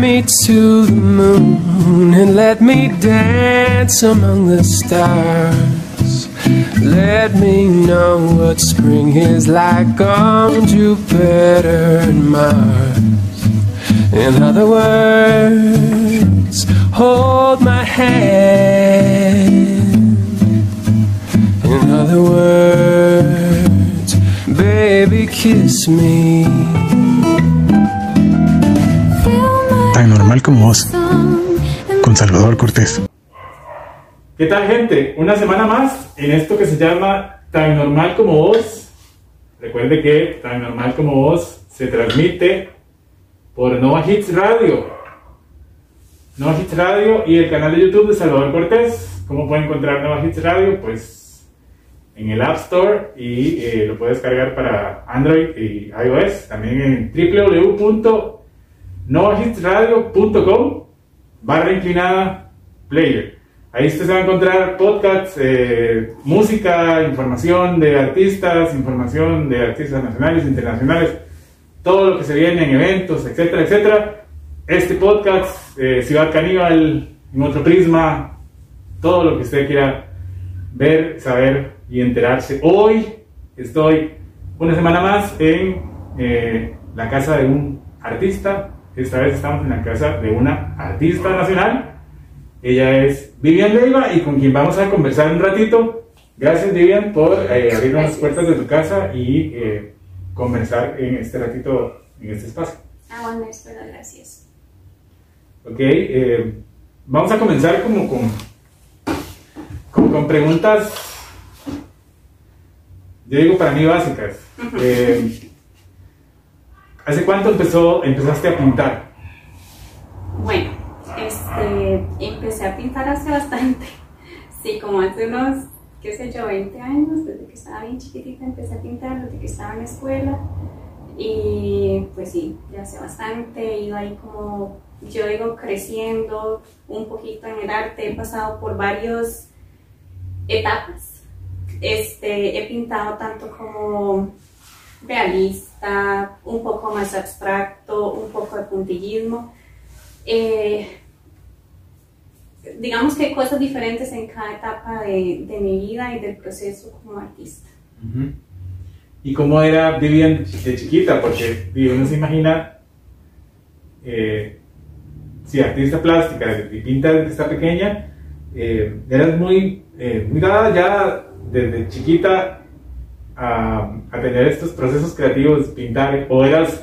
Me to the moon and let me dance among the stars. Let me know what spring is like on Jupiter and Mars. In other words, hold my hand. In other words, baby, kiss me. Tan normal como vos, con Salvador Cortés. ¿Qué tal gente? Una semana más en esto que se llama Tan Normal como Vos. Recuerde que Tan Normal como Vos se transmite por Nova Hits Radio. Nova Hits Radio y el canal de YouTube de Salvador Cortés. ¿Cómo puede encontrar Nova Hits Radio? Pues en el App Store y eh, lo puede descargar para Android y iOS. También en www.novahitsradio.com barra inclinada player. Ahí usted se va a encontrar podcasts, eh, música, información de artistas, información de artistas nacionales, internacionales, todo lo que se viene en eventos, etcétera, etcétera. Este podcast, eh, Ciudad Caníbal, en otro prisma, todo lo que usted quiera ver, saber y enterarse. Hoy estoy una semana más en eh, la casa de un artista. Esta vez estamos en la casa de una artista nacional. Ella es Vivian Leiva y con quien vamos a conversar un ratito. Gracias Vivian por eh, abrirnos las puertas de tu casa y eh, conversar en este ratito, en este espacio. Ah, bueno, espero, gracias. Ok, eh, vamos a comenzar como con, como con preguntas, yo digo para mí básicas. Eh, ¿Hace cuánto empezó, empezaste a pintar? Bueno, este, empecé a pintar hace bastante. Sí, como hace unos, qué sé yo, 20 años, desde que estaba bien chiquitita empecé a pintar, desde que estaba en la escuela. Y pues sí, ya hace bastante, he ido ahí como, yo digo, creciendo un poquito en el arte, he pasado por varias etapas. Este, he pintado tanto como realista, un poco más abstracto, un poco de puntillismo. Eh, digamos que hay cosas diferentes en cada etapa de, de mi vida y del proceso como artista. ¿Y cómo era Vivian de chiquita? Porque uno se imagina, eh, si artista plástica y pinta desde está pequeña, eh, eras muy, eh, muy dada ya desde chiquita a, a tener estos procesos creativos, pintar, o eras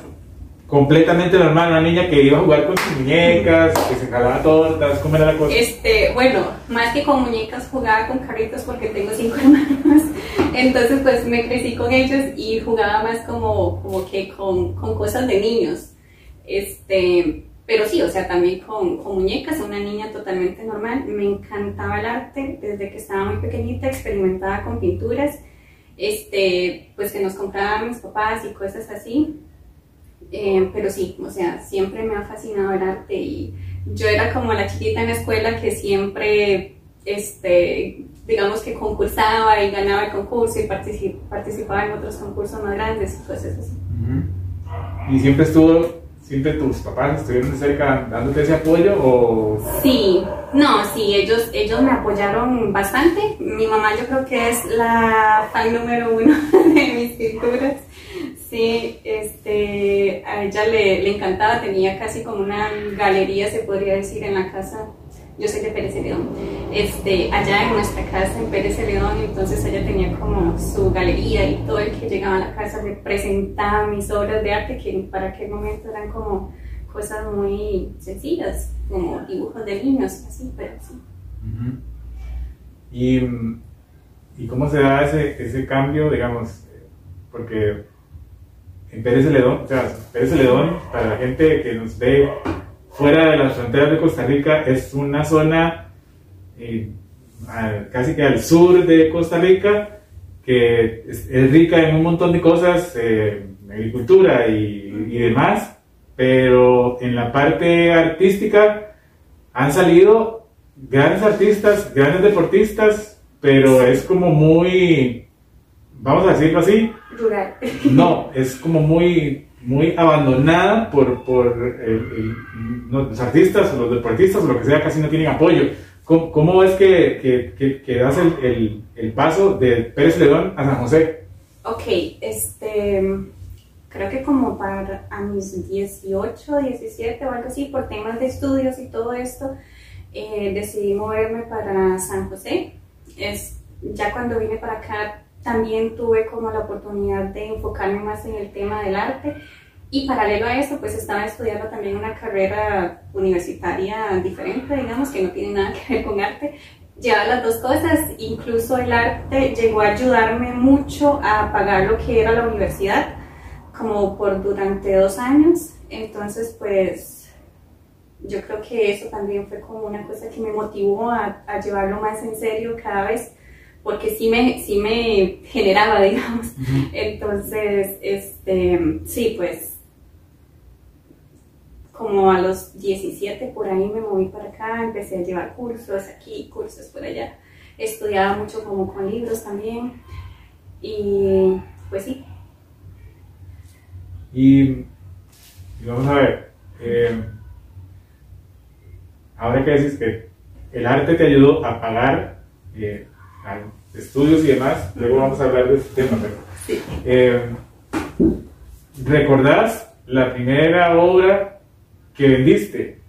completamente normal, una niña que iba a jugar con sus muñecas, que se jalaba tortas, ¿cómo era la cosa? Este, bueno, más que con muñecas jugaba con carritos porque tengo cinco hermanos, entonces pues me crecí con ellos y jugaba más como, como que con, con cosas de niños. Este, pero sí, o sea, también con, con muñecas, una niña totalmente normal. Me encantaba el arte desde que estaba muy pequeñita, experimentaba con pinturas, este, pues que nos compraban mis papás y cosas así. Eh, pero sí, o sea, siempre me ha fascinado el arte y yo era como la chiquita en la escuela que siempre, este, digamos que concursaba y ganaba el concurso y particip- participaba en otros concursos más grandes y cosas así. ¿Y siempre estuvo, siempre tus papás estuvieron de cerca dándote ese apoyo o Sí, no, sí, ellos, ellos me apoyaron bastante. Mi mamá yo creo que es la fan número uno de mis pinturas. Sí, este, a ella le, le encantaba, tenía casi como una galería, se podría decir, en la casa. Yo soy de Pérez Celedón. Este, allá en nuestra casa en Pérez Celedón, entonces ella tenía como su galería y todo el que llegaba a la casa le presentaba mis obras de arte que para aquel momento eran como cosas muy sencillas, como dibujos de niños, así, pero sí. ¿Y, ¿Y cómo se da ese, ese cambio, digamos? Porque en Pérez Celedón, o sea, Pérez Celedón, para la gente que nos ve fuera de las fronteras de Costa Rica, es una zona eh, al- casi que al sur de Costa Rica, que es, es rica en un montón de cosas, eh, agricultura y, y demás, pero en la parte artística han salido grandes artistas, grandes deportistas, pero es como muy vamos a decirlo así, Rural. no, es como muy, muy abandonada por, por el- el- los artistas o los deportistas o lo que sea, casi no tienen apoyo. ¿Cómo, cómo ves que, que, que, que das el, el paso de Pérez León a San José? Ok, este, creo que como para a mis 18, 17 o algo así, por temas de estudios y todo esto, eh, decidí moverme para San José. Es, ya cuando vine para acá también tuve como la oportunidad de enfocarme más en el tema del arte. Y paralelo a eso pues estaba estudiando también una carrera universitaria diferente, digamos, que no tiene nada que ver con arte, llevar las dos cosas, incluso el arte llegó a ayudarme mucho a pagar lo que era la universidad, como por durante dos años, entonces pues yo creo que eso también fue como una cosa que me motivó a, a llevarlo más en serio cada vez, porque sí me, sí me generaba, digamos, entonces, este, sí, pues como a los 17 por ahí me moví para acá, empecé a llevar cursos aquí, cursos por allá. Estudiaba mucho como con libros también. Y pues sí, Y, y vamos a ver, eh, ahora que dices que el arte te ayudó a pagar eh, estudios y demás, luego vamos a hablar de este tema, pero sí. eh, ¿recordás la primera obra que vendiste?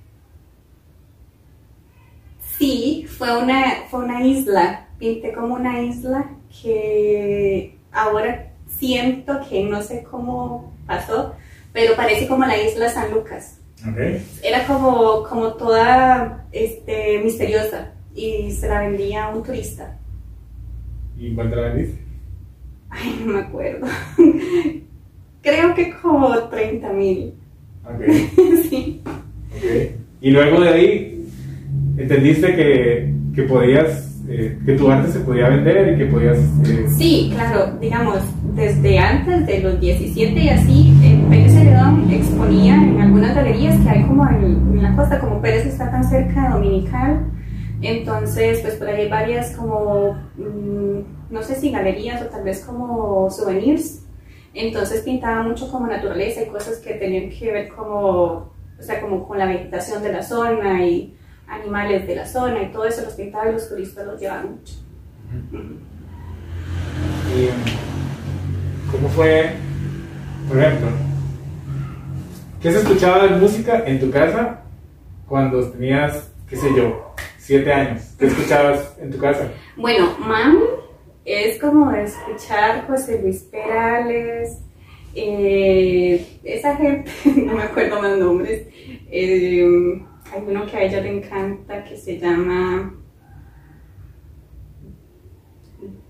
Sí, fue una, fue una isla. Pinté como una isla que ahora siento que no sé cómo pasó, pero parece como la isla San Lucas. Okay. Era como, como toda este, misteriosa y se la vendía a un turista. ¿Y cuánto la vendiste? Ay, no me acuerdo. Creo que como 30 mil. Okay. sí. Y luego de ahí, ¿entendiste que, que podías, eh, que tu arte se podía vender y que podías... eh, Sí, claro, digamos, desde antes de los 17 y así, eh, Pérez Celedón exponía en algunas galerías que hay como en, en la costa, como Pérez está tan cerca de Dominical, entonces pues por ahí hay varias como, mm, no sé si galerías o tal vez como souvenirs, entonces pintaba mucho como naturaleza y cosas que tenían que ver como, o sea, como con la vegetación de la zona y animales de la zona y todo eso los pintaba y los turistas los llevaban mucho. Y, mm, ¿Cómo fue, por ejemplo, qué se escuchaba de música en tu casa cuando tenías, qué sé yo, siete años? ¿Qué escuchabas en tu casa? Bueno, mami es como escuchar José Luis Perales, eh, esa gente, no me acuerdo más nombres, eh, hay uno que a ella le encanta que se llama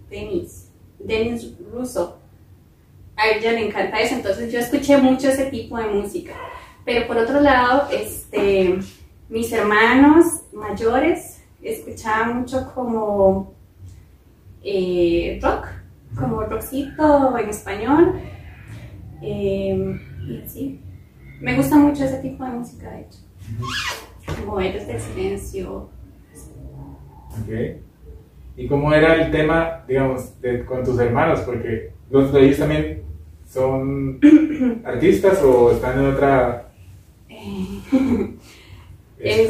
Denis, Denis Russo. A ella le encanta eso, entonces yo escuché mucho ese tipo de música. Pero por otro lado, este, mis hermanos mayores escuchaban mucho como eh, rock, como rockcito en español. eh, y así. Me gusta mucho ese tipo de música, de hecho. Como Héroes del Silencio. Ok. ¿Y cómo era el tema, digamos, de- con tus hermanos? Porque los de ellos también son artistas o están en otra Eh. Es-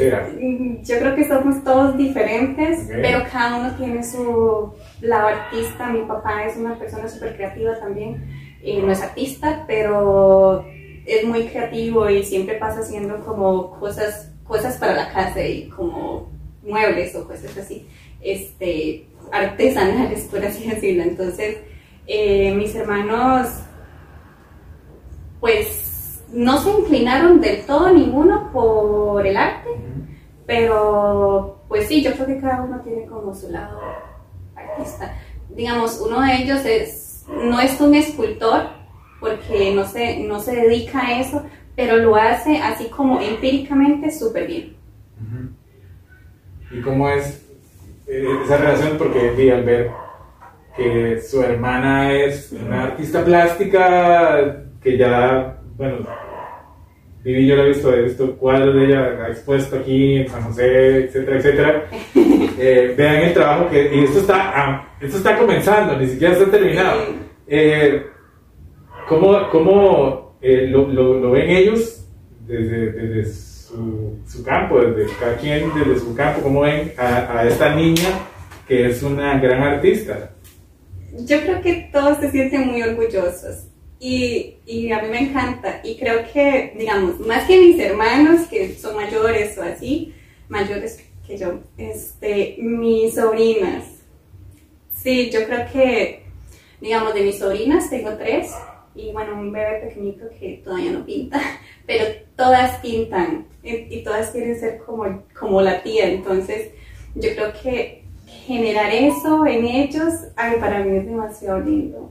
yo creo que somos todos diferentes, pero cada uno tiene su lado artista. Mi papá es una persona súper creativa también. Eh, no es artista, pero es muy creativo y siempre pasa haciendo como cosas, cosas para la casa y como muebles o cosas así, este, artesanales, por así decirlo. Entonces, eh, mis hermanos, pues, no se inclinaron del todo ninguno por el arte, pero pues sí, yo creo que cada uno tiene como su lado artista. Digamos, uno de ellos es, no es un escultor, porque no se, no se dedica a eso, pero lo hace así como empíricamente súper bien. ¿Y cómo es eh, esa relación? Porque vi al ver que su hermana es una artista plástica que ya, bueno, Vivi yo la he visto, he visto cuadros de ella expuesto aquí en San José, etcétera, etcétera. Eh, vean el trabajo que, y esto está, ah, esto está comenzando, ni siquiera está terminado. Eh, ¿Cómo, cómo eh, lo, lo, lo ven ellos desde, desde su, su campo, desde cada quien desde su campo, cómo ven a, a esta niña que es una gran artista? Yo creo que todos se sienten muy orgullosos y, y a mí me encanta y creo que, digamos, más que mis hermanos que son mayores o así, mayores que yo, este, mis sobrinas. Sí, yo creo que, digamos, de mis sobrinas tengo tres y bueno, un bebé pequeñito que todavía no pinta, pero todas pintan y, todas quieren ser como, como la tía, entonces yo creo que generar eso en ellos, ay, para mí es demasiado lindo.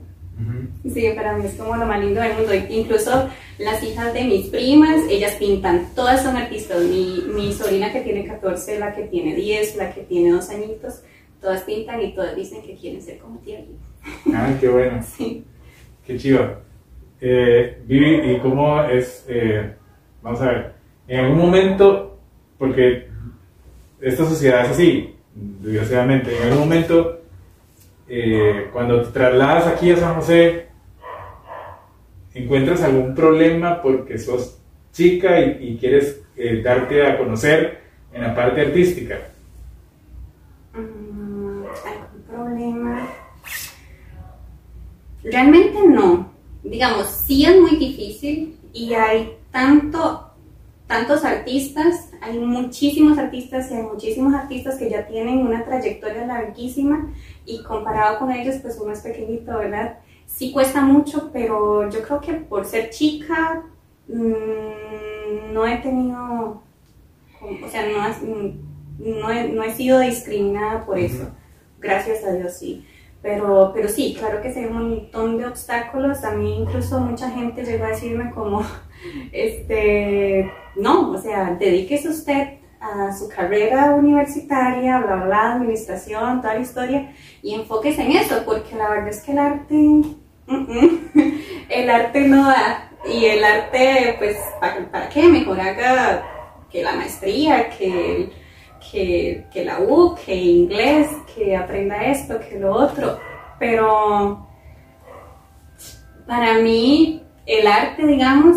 Sí, para mí es como lo más lindo del mundo. Incluso las hijas de mis primas, ellas pintan, todas son artistas. Mi, mi sobrina que tiene 14, la que tiene 10, la que tiene 2 añitos, todas pintan y todas dicen que quieren ser como tía. Ah, qué bueno. Sí. Qué chido. Eh, Vivi, ¿y cómo es? eh, vamos a ver, en algún momento, porque esta sociedad es así, desgraciadamente, en algún momento, eh, cuando te trasladas aquí a San José, encuentras algún problema porque sos chica y, quieres eh, darte a conocer en la parte artística. Mm, ¿Algún problema? Realmente no. Digamos, sí es muy difícil y hay tanto, tantos artistas, hay muchísimos artistas y hay muchísimos artistas que ya tienen una trayectoria larguísima y comparado con ellos, pues uno es pequeñito, ¿verdad? Sí cuesta mucho, pero yo creo que por ser chica mm, no he tenido, o sea, no, mm, no, he, no he sido discriminada por eso. Gracias a Dios, sí. Pero, pero sí, claro que sí hay un montón de obstáculos. A mí incluso mucha gente llegó a decirme como, este, no, o sea, dedíquese usted a su carrera universitaria, bla, bla, administración, toda la historia, y enfóquese en eso, porque la verdad es que el arte, mm, mm, el arte no da. Y el arte, pues, ¿para, para qué? Mejor haga que la maestría, que el que, que la U, que inglés, que aprenda esto, que lo otro. Pero para mí el arte, digamos,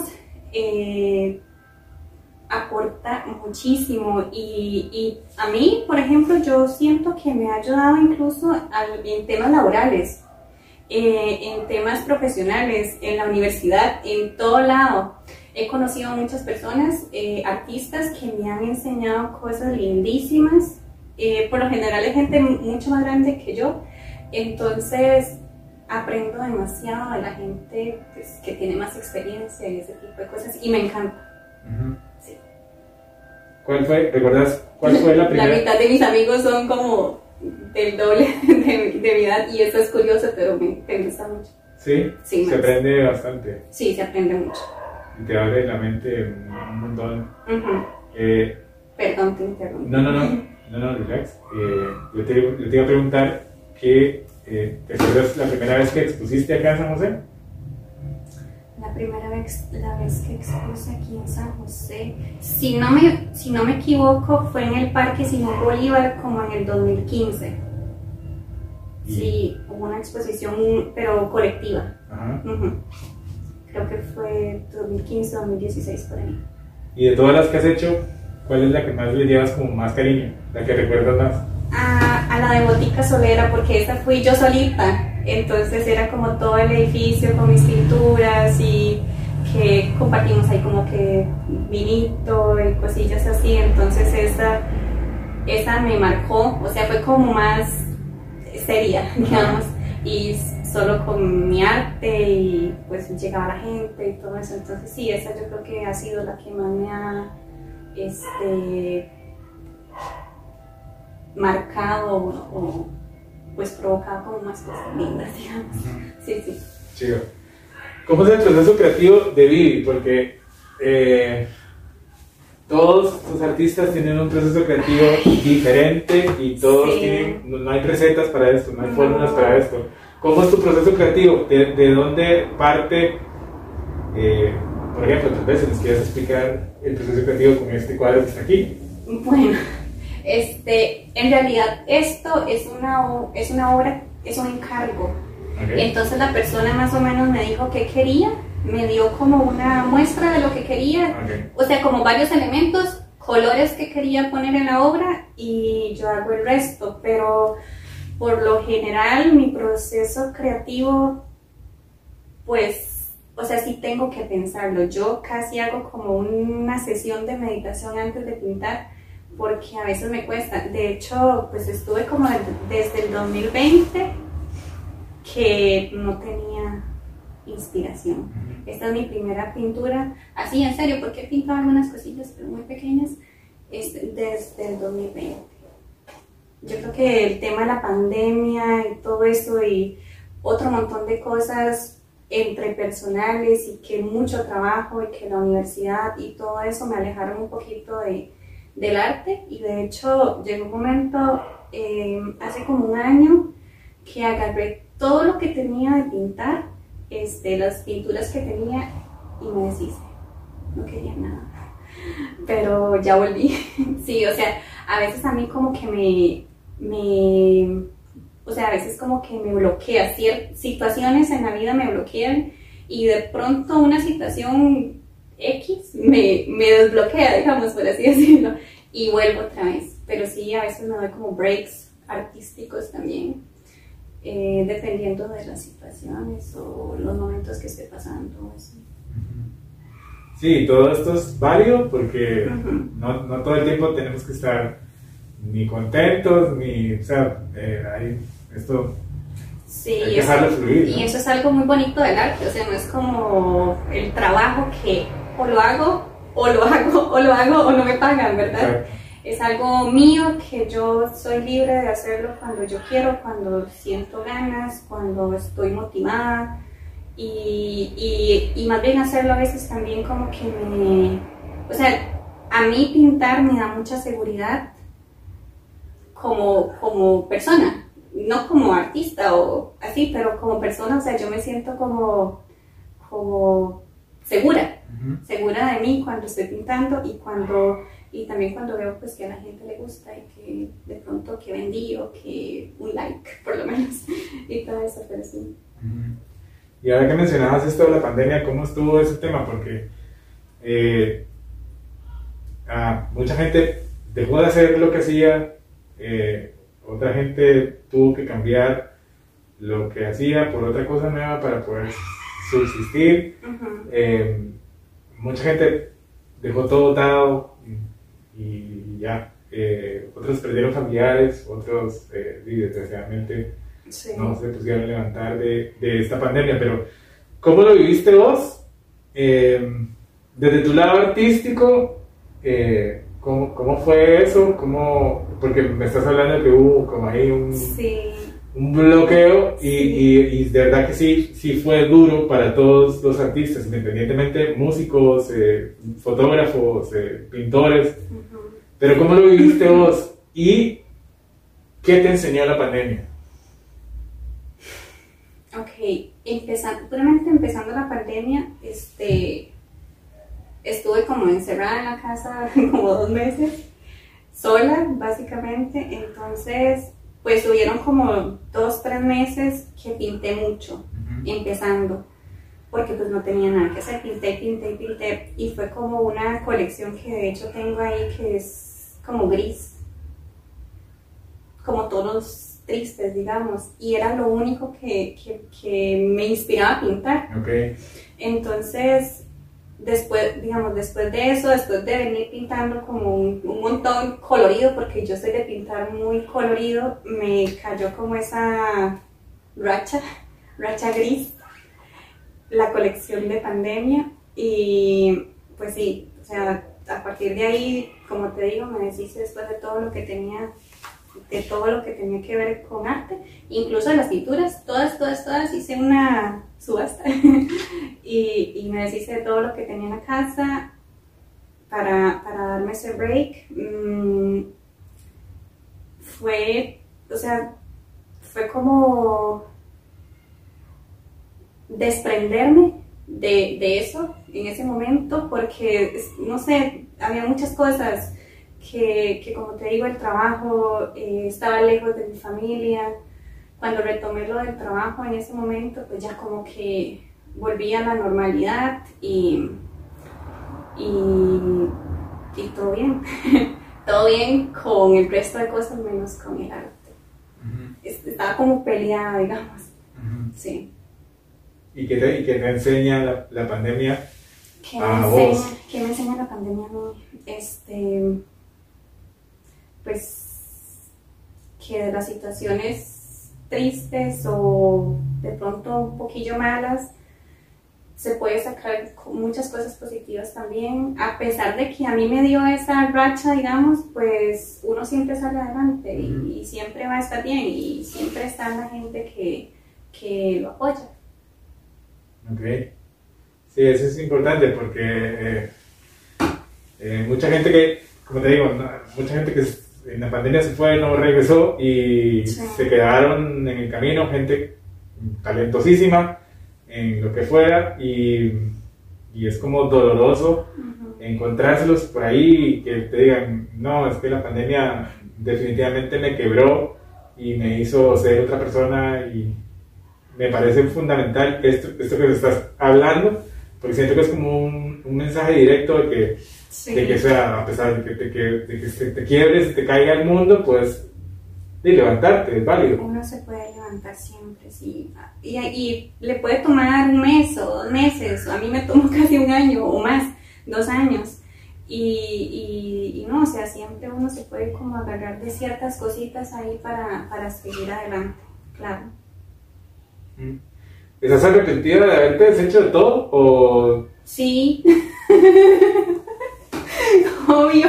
eh, aporta muchísimo y, y a mí, por ejemplo, yo siento que me ha ayudado incluso en temas laborales, eh, en temas profesionales, en la universidad, en todo lado. He conocido a muchas personas, eh, artistas, que me han enseñado cosas lindísimas. Eh, por lo general es gente mucho más grande que yo, entonces aprendo demasiado de la gente pues, que tiene más experiencia y ese tipo de cosas y me encanta. Sí. ¿Cuál fue, recuerdas cuál fue la La primera? mitad de mis amigos son como del doble de, de mi edad y eso es curioso, pero me, me gusta mucho. Sí, Sí, se más. aprende bastante Sí, se aprende mucho. Y te abre la mente un, montón. Eh, Perdón, te interrumpo. no, no, no, no, no, relax. Eh, yo, te, yo te iba a preguntar que, eh, ¿te acuerdas la primera vez que expusiste acá en San José? La primera vez, la vez que expuse aquí en San José, si no, me, si no me equivoco, fue en el Parque Simón Bolívar como en el 2015. Sí, hubo una exposición, pero colectiva. Ajá. Creo que fue 2015, 2016 por ahí. Y de todas las que has hecho, ¿cuál es la que más le llevas como más cariño? La que recuerdas más. a, a la de Botica Solera porque esa fui yo solita. Entonces era como todo el edificio con mis pinturas y que compartimos ahí como que vinito y cosillas así. Entonces esa, esa me marcó, o sea, fue como más seria, digamos, y solo con mi arte y pues llegaba la gente y todo eso. Entonces sí, esa yo creo que ha sido la que más me ha este, marcado o, o, pues provocado como más cosas lindas, digamos. Sí, sí. Chido. ¿Cómo es el proceso creativo de Vivi? Porque eh, todos los artistas tienen un proceso creativo diferente y todos Sí. tienen, no, hay recetas para esto, no hay No. fórmulas para esto. ¿Cómo es tu proceso creativo? ¿De, de dónde parte? eh, por ejemplo, tal vez si nos quieres explicar el proceso creativo con este cuadro que está aquí. Bueno, este, en realidad esto es una, es una obra, es un encargo. Ok. Entonces la persona más o menos me dijo qué quería, me dio como una muestra de lo que quería, Ok. o sea, como varios elementos, colores que quería poner en la obra y yo hago el resto, pero por lo general mi proceso creativo, pues, o sea, sí tengo que pensarlo. Yo casi hago como una sesión de meditación antes de pintar porque a veces me cuesta. De hecho, pues estuve como desde el 2020 que no tenía inspiración. Esta es mi primera pintura, así en serio, porque he pintado algunas cosillas, pero muy pequeñas, este, desde el 2020. Yo creo que el tema de la pandemia y todo eso y otro montón de cosas entre personales y que mucho trabajo y que la universidad y todo eso me alejaron un poquito de, del arte y de hecho llegó un momento eh, hace como un año que agarré todo lo que tenía de pintar, este, las pinturas que tenía y me deshice. No quería nada. Pero ya volví. sí, o sea, a veces a mí como que me, me o sea, a veces como que me bloquea, situaciones en la vida me bloquean y de pronto una situación X me, me desbloquea, digamos, por así decirlo, y vuelvo otra vez. Pero sí, a veces me doy como breaks artísticos también, eh, dependiendo de las situaciones o los momentos que esté pasando. así. Sí, todo esto es válido porque no, no todo el tiempo tenemos que estar ni contentos, ni, o sea, eh, hay esto, Sí, hay que eso- dejarlo fluir. ¿no? Y eso es algo muy bonito del arte, o sea, no es como el trabajo que o lo hago, o lo hago, o lo hago, o no me pagan, ¿verdad? Es algo mío que yo soy libre de hacerlo cuando yo quiero, cuando siento ganas, cuando estoy motivada. Y, y, y más bien hacerlo a veces también como que me... O sea, a mí pintar me da mucha seguridad como, como persona, no como artista o así, pero como persona, o sea, yo me siento como, como segura, segura de mí cuando estoy pintando y cuando y también cuando veo pues que a la gente le gusta y que de pronto que vendí o que un like por lo menos y todo eso, pero sí. Y ahora que mencionabas esto de la pandemia, ¿cómo estuvo ese tema? Porque eh, ah, mucha gente dejó de hacer lo que hacía, eh, otra gente tuvo que cambiar lo que hacía por otra cosa nueva para poder subsistir. Eh, mucha gente dejó todo dado y, y ya. Otros perdieron familiares, otros desgraciadamente Sí. no se pusieron a levantar de, de esta pandemia, pero ¿cómo lo viviste vos? Eh, desde tu lado artístico, eh, ¿cómo, ¿cómo fue eso? ¿Cómo, porque me estás hablando de que hubo como ahí un, Sí. un bloqueo y, y, y de verdad que sí, sí fue duro para todos los artistas, independientemente músicos, eh, fotógrafos, eh, pintores, Ujú. pero ¿cómo lo viviste vos? ¿Y qué te enseñó la pandemia? Ok, empezando, puramente empezando la pandemia, este, estuve como encerrada en la casa como dos meses, sola básicamente, entonces pues hubieron como dos, tres meses que pinté mucho, empezando, porque pues no tenía nada que hacer, pinté, pinté, pinté, y fue como una colección que de hecho tengo ahí que es como gris, como tonos tristes, digamos, y era lo único que, que, que me inspiraba a pintar. Ok. Entonces, después, digamos, después de eso, después de venir pintando como un, un montón colorido, porque yo soy de pintar muy colorido, me cayó como esa racha, racha gris, la colección de pandemia, y pues sí, o sea, a partir de ahí, como te digo, me deshice después de todo lo que tenía de todo lo que tenía que ver con arte, incluso las pinturas, todas, todas, todas, hice una subasta y, y me deshice de todo lo que tenía en la casa para, para darme ese break. Mm, fue, o sea, fue como desprenderme de, de eso en ese momento porque, no sé, había muchas cosas que, que como te digo, el trabajo, eh, estaba lejos de mi familia, cuando retomé lo del trabajo en ese momento, pues ya como que volví a la normalidad y, y, y todo bien. todo bien con el resto de cosas menos con el arte. Estaba como peleada, digamos. Sí. ¿Y qué te, y qué te enseña la, la pandemia ¿Qué a me, vos? enseña, ¿Qué me enseña la pandemia a mí? Este, pues que de las situaciones tristes o de pronto un poquillo malas se puede sacar muchas cosas positivas también. A pesar de que a mí me dio esa racha, digamos, pues uno siempre sale adelante y, y siempre va a estar bien y siempre está la gente que, que lo apoya. Ok. Sí, eso es importante porque eh, eh, mucha gente que, como te digo, no- mucha gente que en la pandemia se fue, no regresó y Sí. se quedaron en el camino, gente talentosísima en lo que fuera y, y es como doloroso encontrárselos por ahí y que te digan, no, es que la pandemia definitivamente me quebró y me hizo ser otra persona y me parece fundamental esto, esto que estás hablando, porque siento que es como un, un mensaje directo de que, Sí. de que sea, a pesar de que, de que, de que se te quiebres, te caiga el mundo, pues de levantarte, es válido. Uno se puede levantar siempre, sí. Y, y le puede tomar un mes o dos meses, o a mí me tomó casi un año o más, dos años. Y, y, y no, o sea, siempre uno se puede como agarrar de ciertas cositas ahí para, para seguir adelante, claro. Mm. ¿Estás arrepentida de haberte deshecho de todo o Sí, obvio.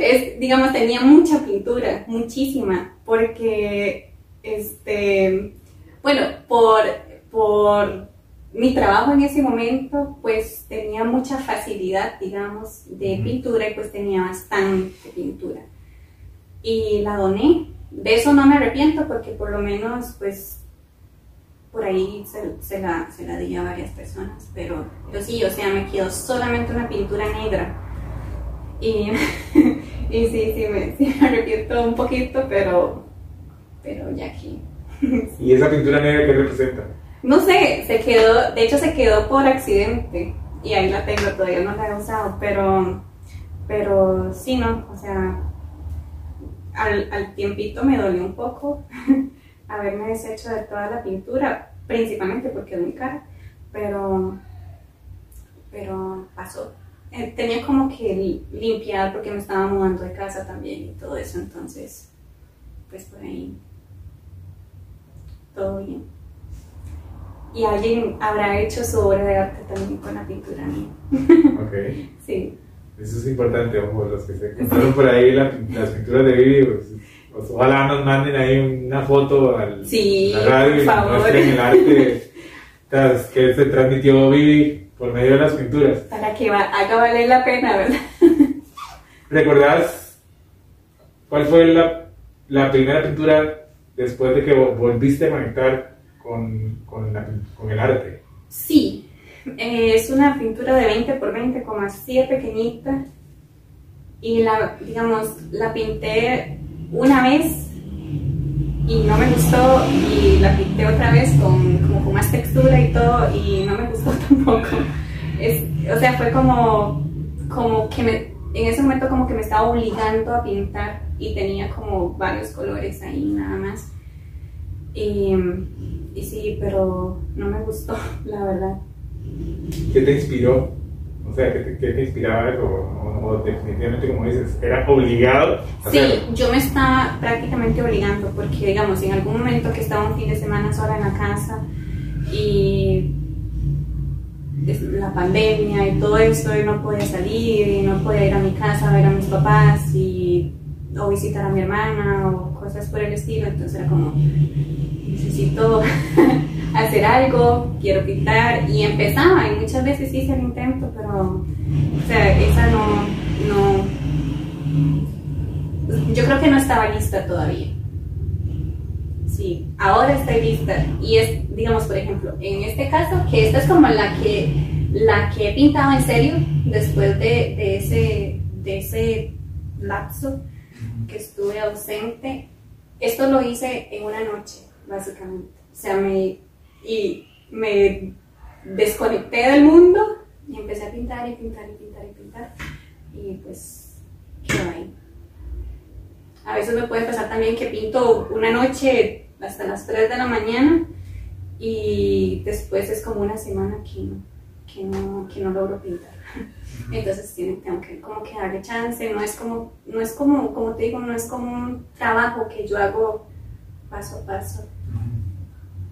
Es, digamos, tenía mucha pintura, muchísima, porque, este, bueno, por, por mi trabajo en ese momento, pues tenía mucha facilidad, digamos, de pintura y pues tenía bastante pintura. Y la doné. De eso no me arrepiento porque por lo menos, pues, por ahí se, se la, se la di a varias personas, pero, pero sí, o sea, me quedó solamente una pintura negra. Y, y sí, sí me, sí me arrepiento un poquito, pero, pero ya aquí. y esa pintura negra que representa? No sé, se quedó, de hecho se quedó por accidente y ahí la tengo, todavía no la he usado, pero, pero sí, no, o sea, al, al tiempito me dolió un poco haberme deshecho de toda la pintura, principalmente porque es muy cara, pero, pero pasó. Eh, Tenía como que li- limpiar porque me estaba mudando de casa también y todo eso, entonces, pues por ahí, todo bien. Y alguien habrá hecho su obra de arte también con la pintura mía. Ok. Sí, Eso es importante, ojo, los que se encontraron por ahí la- las pinturas de Vivi, pues, pues, ojalá nos manden ahí una foto al, Sí, la radio y muestren el arte que se transmitió Vivi por medio de las pinturas. para que va- haga valer la pena, ¿verdad? ¿Recordás cuál fue la, la primera pintura después de que vo- volviste a conectar con, con, la- con el arte? Sí, eh, es una pintura de 20 por 20, como así de pequeñita. Y la, digamos, la pinté una vez y no me gustó y la pinté otra vez con, como con más textura y todo y no me gustó tampoco. Es, o sea, fue como, como que me, en ese momento como que me estaba obligando a pintar y tenía como varios colores ahí nada más. Y, y sí, pero no me gustó, la verdad. ¿Qué te inspiró? O sea, ¿qué te, qué te inspiraba eso? O, o definitivamente, como dices, era obligado a Sí, hacerlo. yo me estaba prácticamente obligando porque, digamos, en algún momento que estaba un fin de semana sola en la casa y la pandemia y todo eso, y no podía salir y no podía ir a mi casa a ver a mis papás y, o visitar a mi hermana o cosas por el estilo, entonces era como, necesito hacer algo, quiero pintar y empezaba y muchas veces hice el intento, pero, o sea, esa no, no, yo creo que no estaba lista todavía. Sí, ahora estoy lista. Y es, digamos, por ejemplo, en este caso, que esta es como la que, la que he pintado en serio después de, de ese, de ese lapso que estuve ausente. Esto lo hice en una noche. básicamente. O sea, me, y me desconecté del mundo y empecé a pintar y pintar y pintar y pintar. Y pues quedó ahí. A veces me puede pasar también que pinto una noche hasta las 3 de la mañana y después es como una semana que no, que no, que no logro pintar. Entonces tiene- tengo que como que darle chance, no es como, no es como, como te digo, no es como un trabajo que yo hago paso a paso.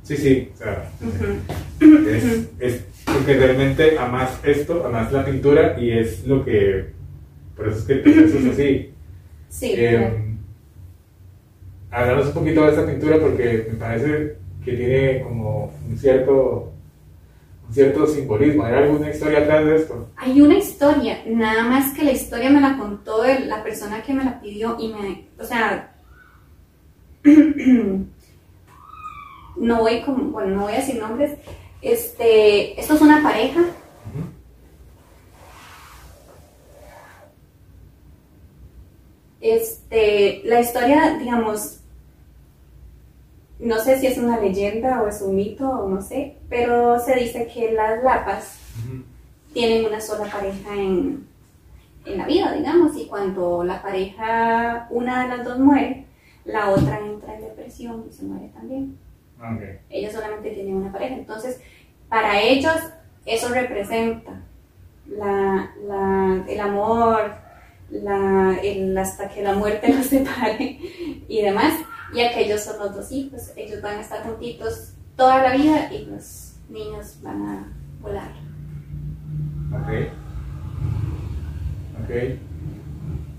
Sí, sí, o sea, Ujú. es, es porque realmente amas esto, amas la pintura y es lo que, por eso es que te es así. Sí, Eh, háblanos un poquito de esta pintura porque me parece que tiene como un cierto, un cierto simbolismo. ¿Hay alguna historia atrás de esto? Hay una historia, nada más que la historia me la contó el- la persona que me la pidió y me, o sea, no voy como, bueno, no voy a decir nombres. Este, esto es una pareja. Este, la historia, digamos, no sé si es una leyenda o es un mito o no sé, pero se dice que las lapas tienen una sola pareja en, en la vida, digamos, y cuando la pareja, una de las dos muere, la otra entra en depresión y se muere también. Ok. Ellos solamente tienen una pareja, entonces para ellos eso representa la, la- el amor, la, el- hasta que la muerte los separe y demás, y aquellos son los dos hijos, ellos van a estar juntitos toda la vida y los niños van a volar. Ok. Ok.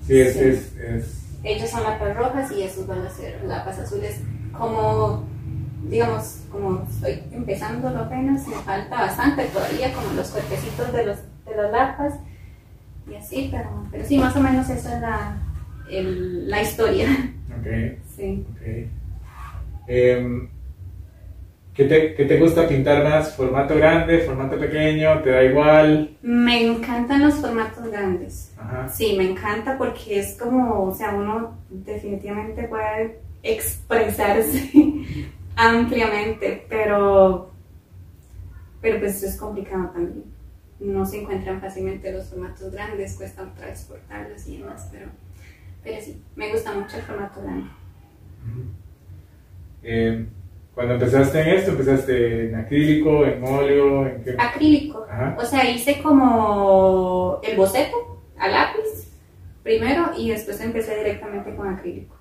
Sí, es, Sí. es, es ellos son lapas rojas y esos van a ser lapas azules. Como, digamos, como estoy empezando apenas, me falta bastante todavía, como los cuerpecitos de, los, de las lapas y así, pero, pero sí, más o menos esa es la, el- la historia. Ok, Sí. Em, ¿qué, te, qué te gusta pintar más? ¿Formato grande, formato pequeño? ¿Te da igual? Me encantan los formatos grandes. Ajá. Sí, me encanta porque es como, o sea, uno definitivamente puede expresarse ampliamente, pero, pero pues es complicado también. No se encuentran fácilmente los formatos grandes, cuesta transportarlos y demás, pero, pero sí, me gusta mucho el formato grande. Em, cuando empezaste en esto, empezaste en acrílico, en óleo, en qué? Acrílico, Ajá. o sea, hice como el boceto a lápiz primero y después empecé directamente con acrílico.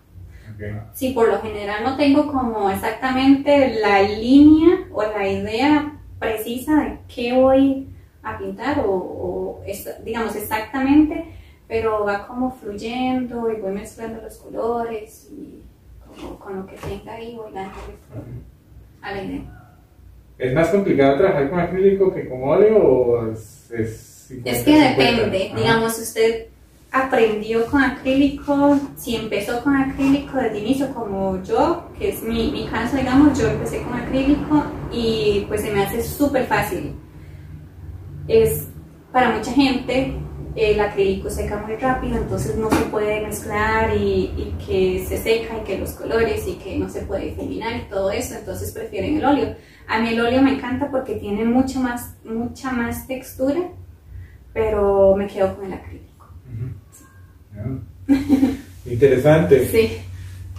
Ok. Sí, por lo general no tengo como exactamente la línea o la idea precisa de qué voy a pintar o, o digamos exactamente, pero va como fluyendo y voy mezclando los colores y con lo que tenga ahí voy a la idea. ¿Es más complicado trabajar con acrílico que con óleo o es, es 50, Es que 50? depende, Ajá. digamos, usted aprendió con acrílico, si empezó con acrílico desde el inicio como yo, que es mi, mi caso, digamos, yo empecé con acrílico y pues se me hace súper fácil. Es, para mucha gente el acrílico seca muy rápido, entonces no se puede mezclar y, y que se seca y que los colores y que no se puede difuminar y todo eso, entonces prefieren el óleo. A mí el óleo me encanta porque tiene mucho más, mucha más textura, pero me quedo con el acrílico. Ah. Interesante. Sí.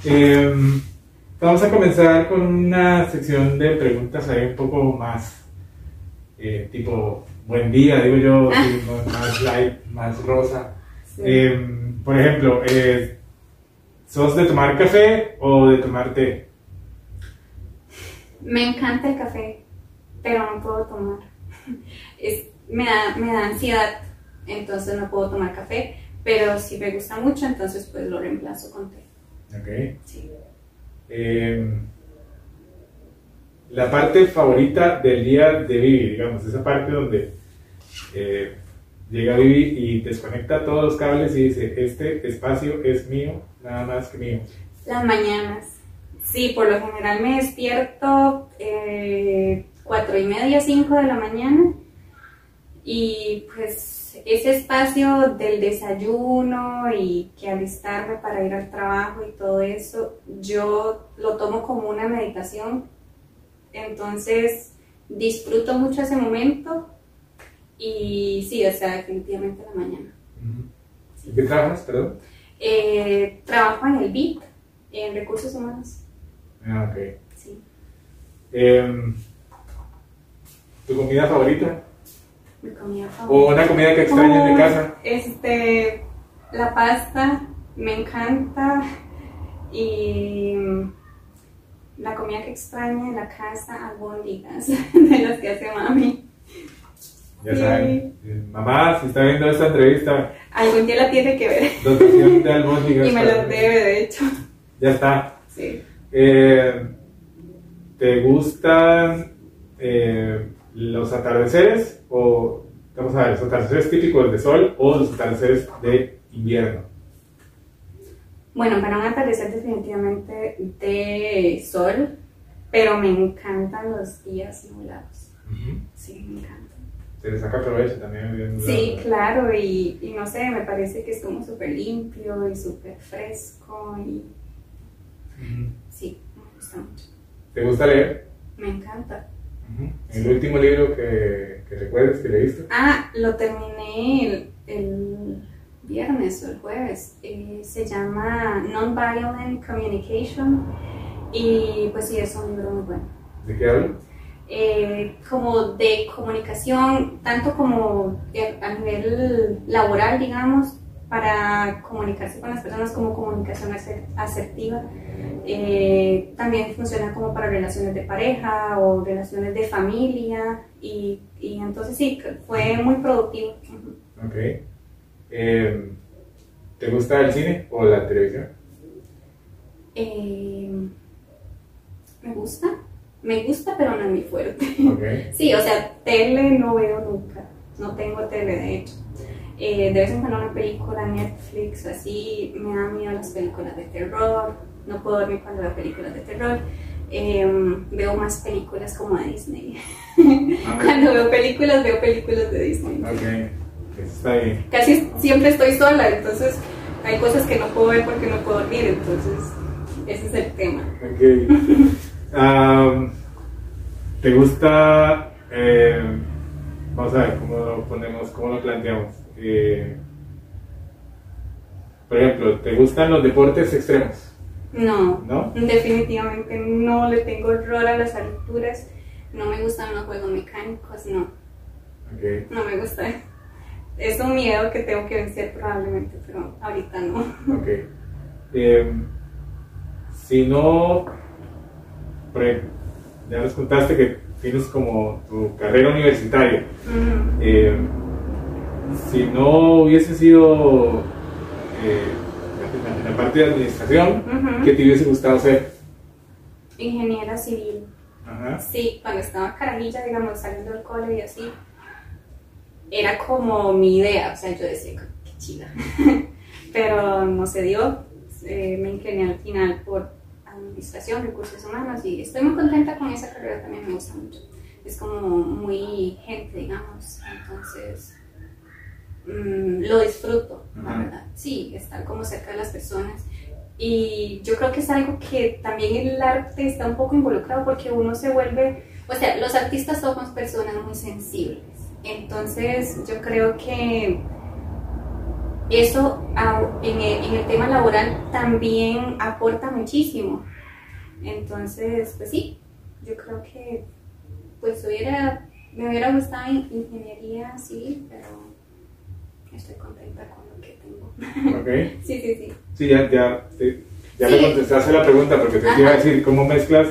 Em, vamos a comenzar con una sección de preguntas ahí un poco más eh, tipo buen día, digo yo, más- light, más rosa. sí. Em, por ejemplo, eh, ¿sos de tomar café o de tomar té? Me encanta el café, pero no puedo tomar. Es, me, da, me da ansiedad, entonces no puedo tomar café, pero si me gusta mucho, entonces pues lo reemplazo con té. Ok. Sí. Em, la parte favorita del día de Vivi, digamos, esa parte donde eh, llega Vivi y desconecta todos los cables y dice, este espacio es mío, nada más que mío. Las mañanas. Sí, por lo general me despierto eh, cuatro y media, cinco de la mañana Y pues ese espacio del desayuno y que alistarme para ir al trabajo y todo eso, yo lo tomo como una meditación. Entonces disfruto mucho ese momento y sí, o sea, definitivamente la mañana. ¿Y qué trabajas, perdón? Eh, trabajo en el BIT, en recursos humanos. Ah, ok. Sí. Em, ¿Tu comida favorita? Mi comida ¿O favorita. una comida que extrañas de Uy, casa? Este, la pasta me encanta y la comida que extraño en la casa, albóndigas, de las que hace mami. Ya saben. Eh, Mamá, si está viendo esta entrevista, Algún día la tiene que ver dotación de albóndigas. y me las debe, de hecho. Ya está. Sí. Eh, ¿Te gustan eh, los atardeceres o, vamos a ver, los atardeceres típicos de sol o los atardeceres de invierno? Bueno, para un atardecer definitivamente de sol, pero me encantan los días nublados. Sí, me encantan. Se le saca provecho también. Sí, claro, y, y no sé, me parece que es como súper limpio y súper fresco y sí, me gusta mucho. ¿Te gusta leer? Me encanta. El último libro que, que recuerdes que leíste. Ah, lo terminé el, el viernes o el jueves. Eh, se llama Nonviolent Communication y pues sí, es un libro muy bueno. ¿De qué habla? eh, como de comunicación, tanto como eh, a nivel laboral, digamos, para comunicarse con las personas como comunicación aser- asertiva. Eh, también funciona como para relaciones de pareja o relaciones de familia y, y entonces sí, fue muy productivo. Ujú. Eh, ¿Te gusta el cine o la televisión? Eh, me gusta, me gusta, pero no es mi fuerte. Sí, o sea, tele no veo nunca. No tengo tele, de hecho. Eh, de vez en cuando una película, Netflix, así, me da miedo las películas de terror. No puedo dormir cuando veo películas de terror. Eh, veo más películas como de Disney. Cuando veo películas, veo películas de Disney. Eso está bien. Casi siempre estoy sola, entonces hay cosas que no puedo ver porque no puedo dormir, entonces ese es el tema. Ok. Am, ¿Te gusta, eh, vamos a ver cómo lo ponemos, cómo lo planteamos? Eh, por ejemplo, ¿te gustan los deportes extremos? No, ¿No? definitivamente no le tengo horror a las alturas. No me gustan los juegos mecánicos, no, Ok. no me gusta. Es un miedo que tengo que vencer probablemente, pero ahorita no. Ok. Em, si no, ya nos contaste que tienes como tu carrera universitaria. Em, si no hubiese sido eh, en la parte de administración, Ujú. ¿qué te hubiese gustado ser? Ingeniera civil. Ajá. Sí, cuando estaba carajilla, digamos, saliendo del cole y así, era como mi idea, o sea, yo decía, qué chida. Pero no se dio, eh, me incliné al final por administración, recursos humanos y estoy muy contenta con esa carrera, también me gusta mucho. Es como muy gente, digamos, entonces mm, lo disfruto, la verdad. Sí, estar como cerca de las personas. Y yo creo que es algo que también el arte está un poco involucrado porque uno se vuelve, o sea, los artistas somos personas muy sensibles. Entonces yo creo que eso en el, en el tema laboral también aporta muchísimo. Entonces, pues sí, yo creo que pues hubiera, me hubiera gustado in- ingeniería civil, pero estoy contenta con lo que tengo. Ok. Sí, sí, sí. Sí, ya, ya, te- ya Sí. me contestaste la pregunta porque te Ajá. iba a decir cómo mezclas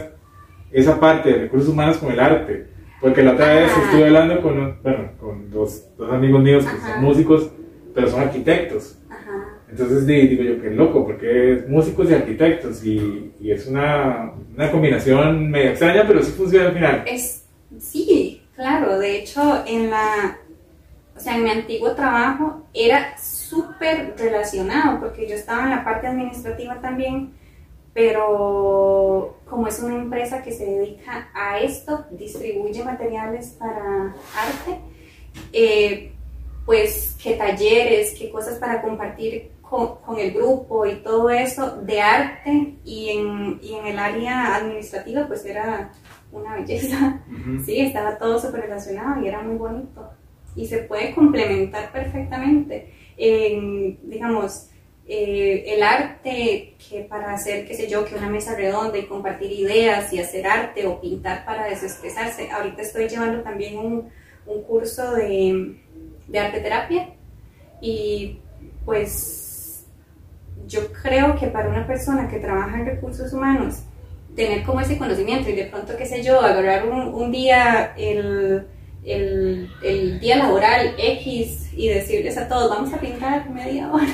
esa parte de recursos humanos con el arte. Porque la otra vez Ajá. estuve hablando con, bueno, con dos, dos amigos míos que Ajá. son músicos, pero son arquitectos. Ajá. Entonces di- digo yo, qué loco, porque es músicos y arquitectos y, y es una, una combinación medio extraña, pero sí funciona al final. Es, sí, claro, de hecho en la, o sea, en mi antiguo trabajo era súper relacionado porque yo estaba en la parte administrativa también, pero como es una empresa que se dedica a esto, distribuye materiales para arte, eh, pues, que talleres, que cosas para compartir con, con, el grupo y todo eso de arte y en, y en el área administrativa pues era una belleza. Sí, estaba todo súper relacionado y era muy bonito. Y se puede complementar perfectamente. En, digamos, eh, el arte que para hacer, qué sé yo, que una mesa redonda y compartir ideas y hacer arte o pintar para desestresarse. Ahorita estoy llevando también un, un curso de, de arte terapia y pues yo creo que para una persona que trabaja en recursos humanos, tener como ese conocimiento y de pronto, qué sé yo, agarrar un, un día el, el, el, día laboral X y decirles a todos, vamos a pintar media hora,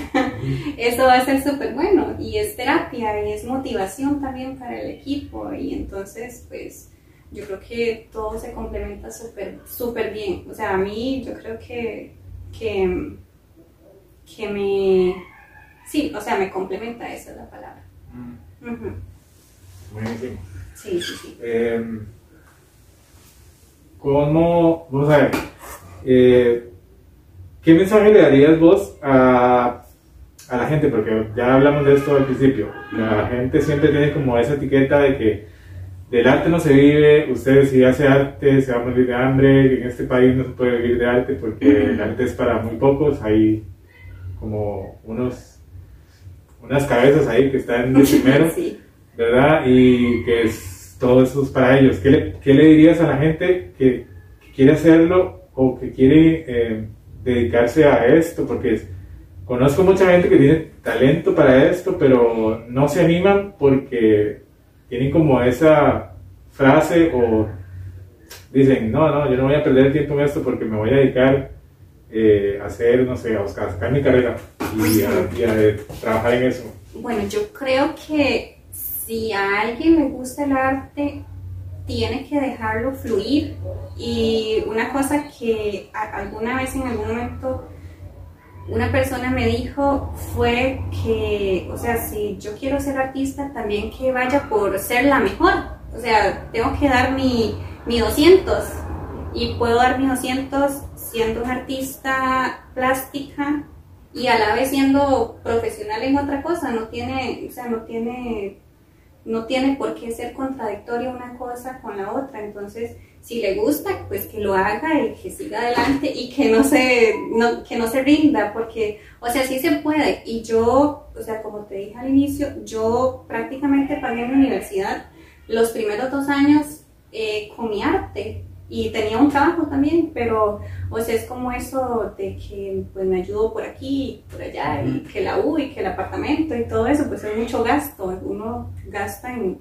eso va a ser súper bueno y es terapia y es motivación también para el equipo y entonces pues yo creo que todo se complementa súper súper bien, o sea, a mí yo creo que, que, que me, sí, o sea, me complementa, esa es la palabra. Uh -huh. Buenísimo. Sí, sí, sí. Eh, ¿Cómo, vamos a ver, eh, qué mensaje le darías vos a, a, la gente? Porque ya hablamos de esto al principio. La gente siempre tiene como esa etiqueta de que del arte no se vive, usted si hace arte se va a morir de hambre, en este país no se puede vivir de arte porque el arte es para muy pocos, hay como unos, unas cabezas ahí que están de primero, Sí. ¿verdad? Y que es, todo eso es para ellos. ¿Qué le, qué le dirías a la gente que, que quiere hacerlo o que quiere eh, dedicarse a esto? Porque es, conozco mucha gente que tiene talento para esto, pero no se animan porque tienen como esa frase o dicen, no, no, yo no voy a perder tiempo en esto porque me voy a dedicar eh, a hacer, no sé, a buscar, a mi carrera y a, y a trabajar en eso. Bueno, yo creo que si a alguien le gusta el arte, tiene que dejarlo fluir. Y una cosa que alguna vez en algún momento una persona me dijo fue que, o sea, si yo quiero ser artista, también que vaya por ser la mejor. O sea, tengo que dar mi, mi 200 y puedo dar mi 200 siendo una artista plástica y a la vez siendo profesional en otra cosa. No tiene, o sea, no tiene no tiene por qué ser contradictoria una cosa con la otra. Entonces, si le gusta, pues que lo haga y que siga adelante y que no se, no, que no se rinda, porque, o sea, sí se puede. Y yo, o sea, como te dije al inicio, yo prácticamente pagué en la universidad los primeros dos años eh, con mi arte y tenía un trabajo también, pero, o sea, es como eso de que pues me ayudo por aquí, por allá, y que la U y que el apartamento y todo eso, pues es mucho gasto, uno gasta en,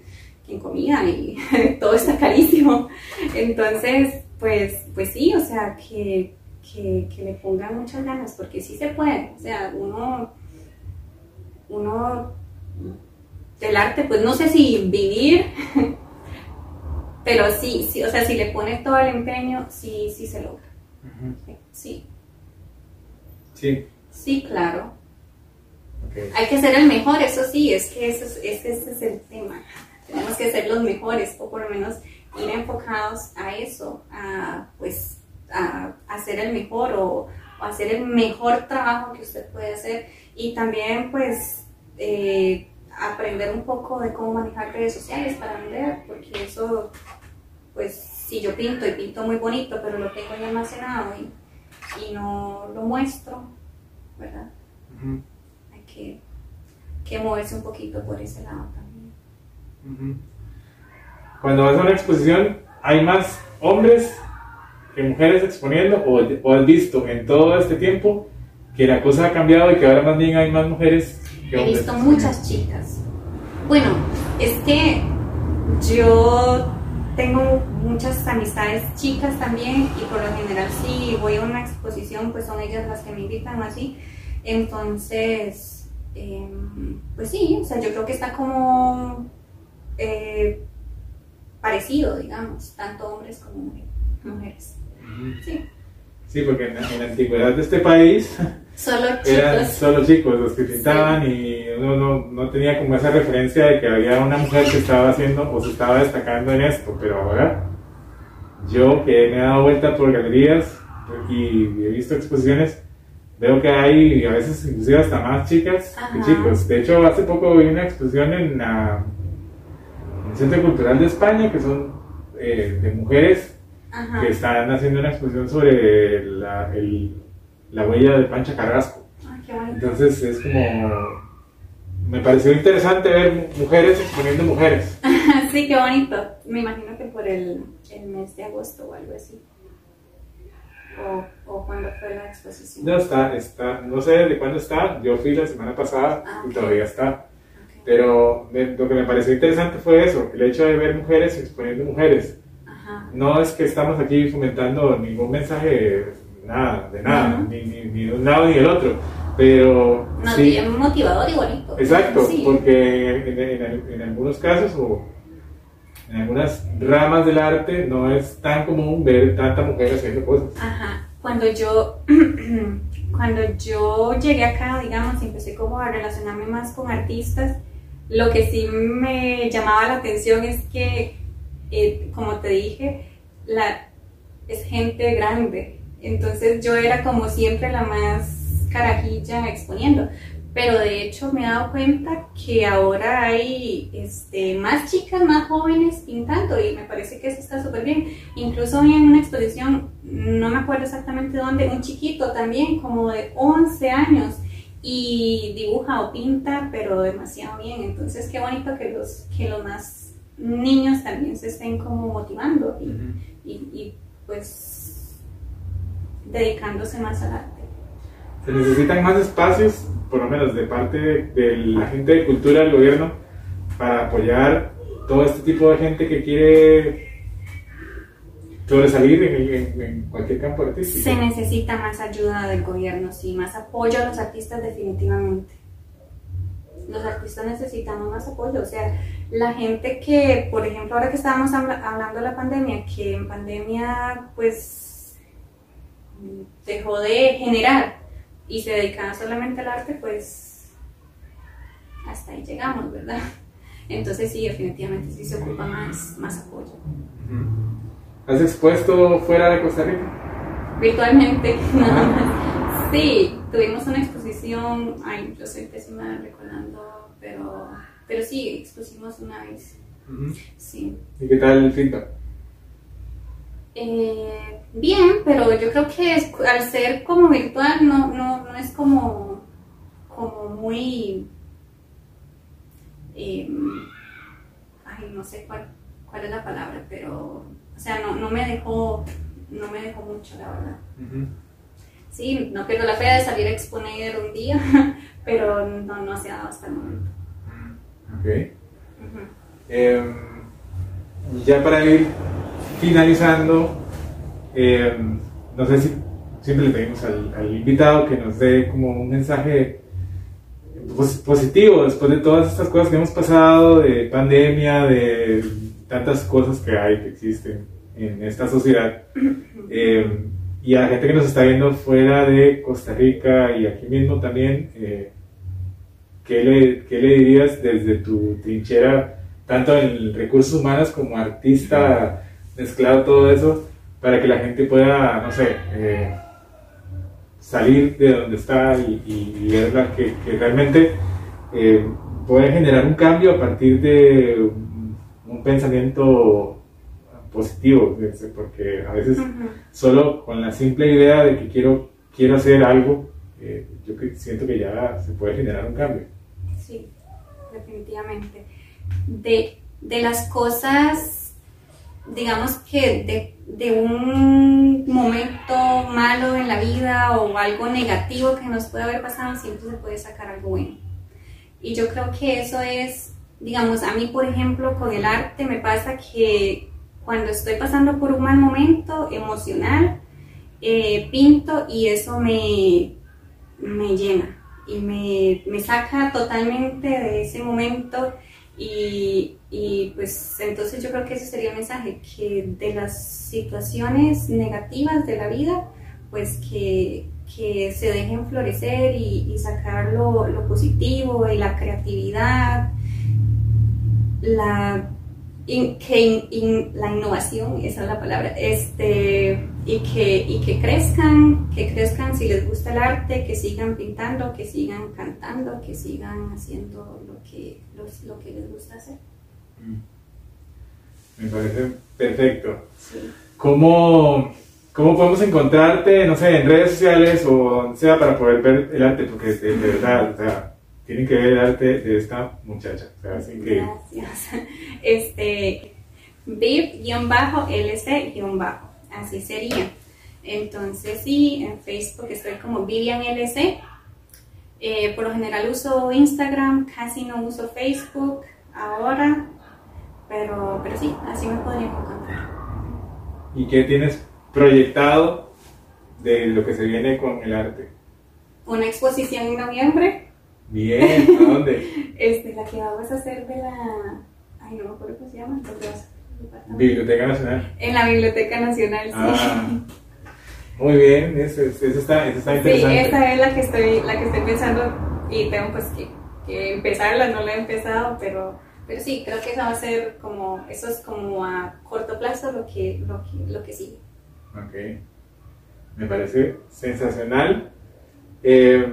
en comida y todo está carísimo. Entonces, pues, pues sí, o sea, que, que, que le pongan muchas ganas, porque sí se puede, o sea, uno, uno del arte, pues no sé si vivir pero sí, sí, o sea, si le pones todo el empeño, sí, sí se logra. Uh -huh. Sí. Sí. Sí, claro. Okay. Hay que ser el mejor, eso sí, es que ese es, ese, ese es el tema. Tenemos que ser los mejores, o por lo menos ir enfocados a eso, a pues a, ser el mejor o, o, hacer el mejor trabajo que usted puede hacer. Y también pues eh, aprender un poco de cómo manejar redes sociales para vender, porque eso, pues si yo pinto y pinto muy bonito, pero lo tengo ahí almacenado y, y no lo muestro, ¿verdad? Uh -huh. Hay que, que, moverse un poquito por ese lado también. Uh -huh. Cuando vas a una exposición, ¿hay más hombres que mujeres exponiendo o, o has visto en todo este tiempo que la cosa ha cambiado y que ahora más bien hay más mujeres He visto muchas chicas. Bueno, es que yo tengo muchas amistades chicas también y por lo general si voy a una exposición pues son ellas las que me invitan así. Entonces, eh, pues sí, o sea, yo creo que está como eh, parecido, digamos, tanto hombres como mujeres. Sí. Sí, porque en, en la antigüedad de este país Solo chicos. eran solo chicos los que pintaban sí. y uno no, no, tenía como esa referencia de que había una mujer que estaba haciendo o se estaba destacando en esto, pero ahora yo que me he dado vuelta por galerías, y he visto exposiciones, veo que hay a veces inclusive hasta más chicas que chicos. De hecho, hace poco vi una exposición en, la- en el Centro Cultural de España que son eh, de mujeres Ajá. que están haciendo una exposición sobre la, el- la huella de Pancha Carrasco. Qué bonito. Entonces es como... Me pareció interesante ver mujeres exponiendo mujeres. Sí, qué bonito. Me imagino que por el, el mes de agosto o algo así. O, o cuando fue la exposición. No está, está, no sé de cuándo está, yo fui la semana pasada Ah, y todavía está. Ok. Pero me- lo que me pareció interesante fue eso, el hecho de ver mujeres exponiendo mujeres. Ajá. No es que estamos aquí fomentando ningún mensaje, nada, de nada, ni, ni, ni de un lado ni del otro, pero No, sí, bien motivador y bonito. exacto, Sí. porque en, en- en algunos casos o en algunas ramas del arte no es tan común ver tanta mujer haciendo cosas. Ajá. Cuando yo, cuando yo llegué acá, digamos, y empecé como a relacionarme más con artistas, lo que sí me llamaba la atención es que, eh, como te dije, la, es gente grande. Entonces yo era como siempre la más carajilla exponiendo. Pero de hecho me he dado cuenta que ahora hay este, más chicas, más jóvenes pintando y me parece que eso está súper bien. Incluso hoy en una exposición, no me acuerdo exactamente dónde, un chiquito también, como de 11 años, y dibuja o pinta, pero demasiado bien. Entonces, qué bonito que los, que los más niños también se estén como motivando y, y, y, pues dedicándose más al arte. Se necesitan más espacios, por lo menos de parte de, de la gente de cultura del gobierno, para apoyar todo este tipo de gente que quiere sobresalir en, en- en cualquier campo artístico. Se necesita más ayuda del gobierno, sí, más apoyo a los artistas definitivamente. Los artistas necesitamos más apoyo, o sea, la gente que, por ejemplo, ahora que estábamos habla- hablando de la pandemia, que en pandemia pues dejó de generar y se dedicaba solamente al arte, pues hasta ahí llegamos, ¿verdad? Entonces sí, definitivamente sí se ocupa más, más apoyo. ¿Has expuesto fuera de Costa Rica? virtualmente nada más. Sí, tuvimos una exposición, ay, yo soy pésima recordando, pero, pero sí, expusimos una vez, sí. ¿Y qué tal el feedback? Eh, bien, pero yo creo que es- al ser como virtual no, no, no es como, como muy... eh, ay, no sé cuál, cuál es la palabra, pero... O sea, no, no me dejó, no me dejó mucho, la verdad. Sí, no pierdo la fe de salir a exponer un día, pero no, no se ha dado hasta el momento. Ok. Eh, y ya para ir finalizando, eh, no sé si siempre le pedimos al, al invitado que nos dé como un mensaje pos- positivo después de todas estas cosas que hemos pasado, de pandemia, de tantas cosas que hay, que existen en esta sociedad. Eh, y a la gente que nos está viendo fuera de Costa Rica y aquí mismo también, eh, ¿qué, le, ¿qué le dirías desde tu trinchera, tanto en recursos humanos como artista, mezclado todo eso, para que la gente pueda, no sé, eh, salir de donde está y, ver la- que, que realmente eh, puede generar un cambio a partir de un, pensamiento positivo, porque a veces solo con la simple idea de que quiero, quiero hacer algo, eh, yo siento que ya se puede generar un cambio. Sí, definitivamente. De, de las cosas, digamos que de, de un momento malo en la vida o algo negativo que nos puede haber pasado, siempre se puede sacar algo bueno. Y yo creo que eso es, digamos, a mí, por ejemplo, con el arte me pasa que cuando estoy pasando por un mal momento emocional, eh, pinto y eso me, me llena y me, me saca totalmente de ese momento y, y, pues entonces yo creo que ese sería el mensaje, que de las situaciones negativas de la vida, pues que, que se dejen florecer y, y sacar lo, positivo y la creatividad, la, que la innovación, esa es la palabra, este, y que, y que crezcan, que crezcan si les gusta el arte, que sigan pintando, que sigan cantando, que sigan haciendo que, los- lo que les gusta hacer. Me parece perfecto. Sí. ¿Cómo, ¿Cómo podemos encontrarte, no sé, en redes sociales o donde sea para poder ver el arte? Porque de, de verdad, o sea, tienen que ver el arte de esta muchacha. O sea, es increíble. Gracias. Este, Viv-LC- así sería. Entonces sí, en Facebook estoy como Vivian LC. Eh, por lo general uso Instagram, casi no uso Facebook ahora, pero, pero sí, así me podrían encontrar. ¿Y qué tienes proyectado de lo que se viene con el arte? Una exposición en noviembre, Bien, ¿a dónde? este, la que vamos a hacer de la... Ay, no me acuerdo cómo se llama. Biblioteca Nacional. En la Biblioteca Nacional, sí. Muy bien, eso, eso está, eso está Sí, interesante. esta es la que estoy, la que estoy pensando y tengo pues que, que empezarla, no la he empezado, pero, pero sí, creo que eso va a ser como, eso es como a corto plazo lo que, lo que, lo que sigue. Ok, me parece sensacional. Eh,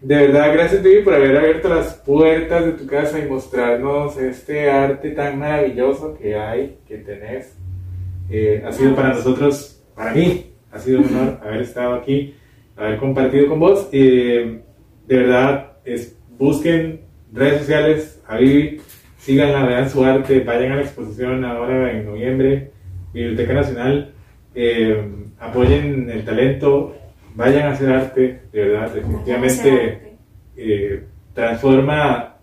de verdad, gracias Vivi por haber abierto las puertas de tu casa y mostrarnos este arte tan maravilloso que hay, que tenés. Eh, ha sido para nosotros, para mí, ha sido un honor haber estado aquí, haber compartido con vos. Eh, de verdad, es, busquen redes sociales a Vivi, síganla, vean su arte, vayan a la exposición ahora en noviembre, Biblioteca Nacional, eh, apoyen el talento, vayan a hacer arte, de verdad, definitivamente eh, transforma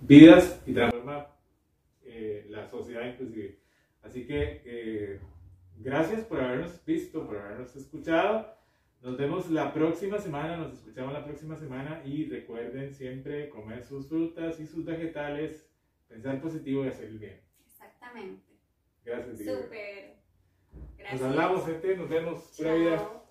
vidas y transforma eh, la sociedad inclusive. Así que gracias por habernos visto, por habernos escuchado. Nos vemos la próxima semana, nos escuchamos la próxima semana y recuerden siempre comer sus frutas y sus vegetales, pensar positivo y hacer el bien. Exactamente. Gracias. Diego. Súper. Nos Gracias. hablamos, gente, nos vemos. Pura vida. Chao.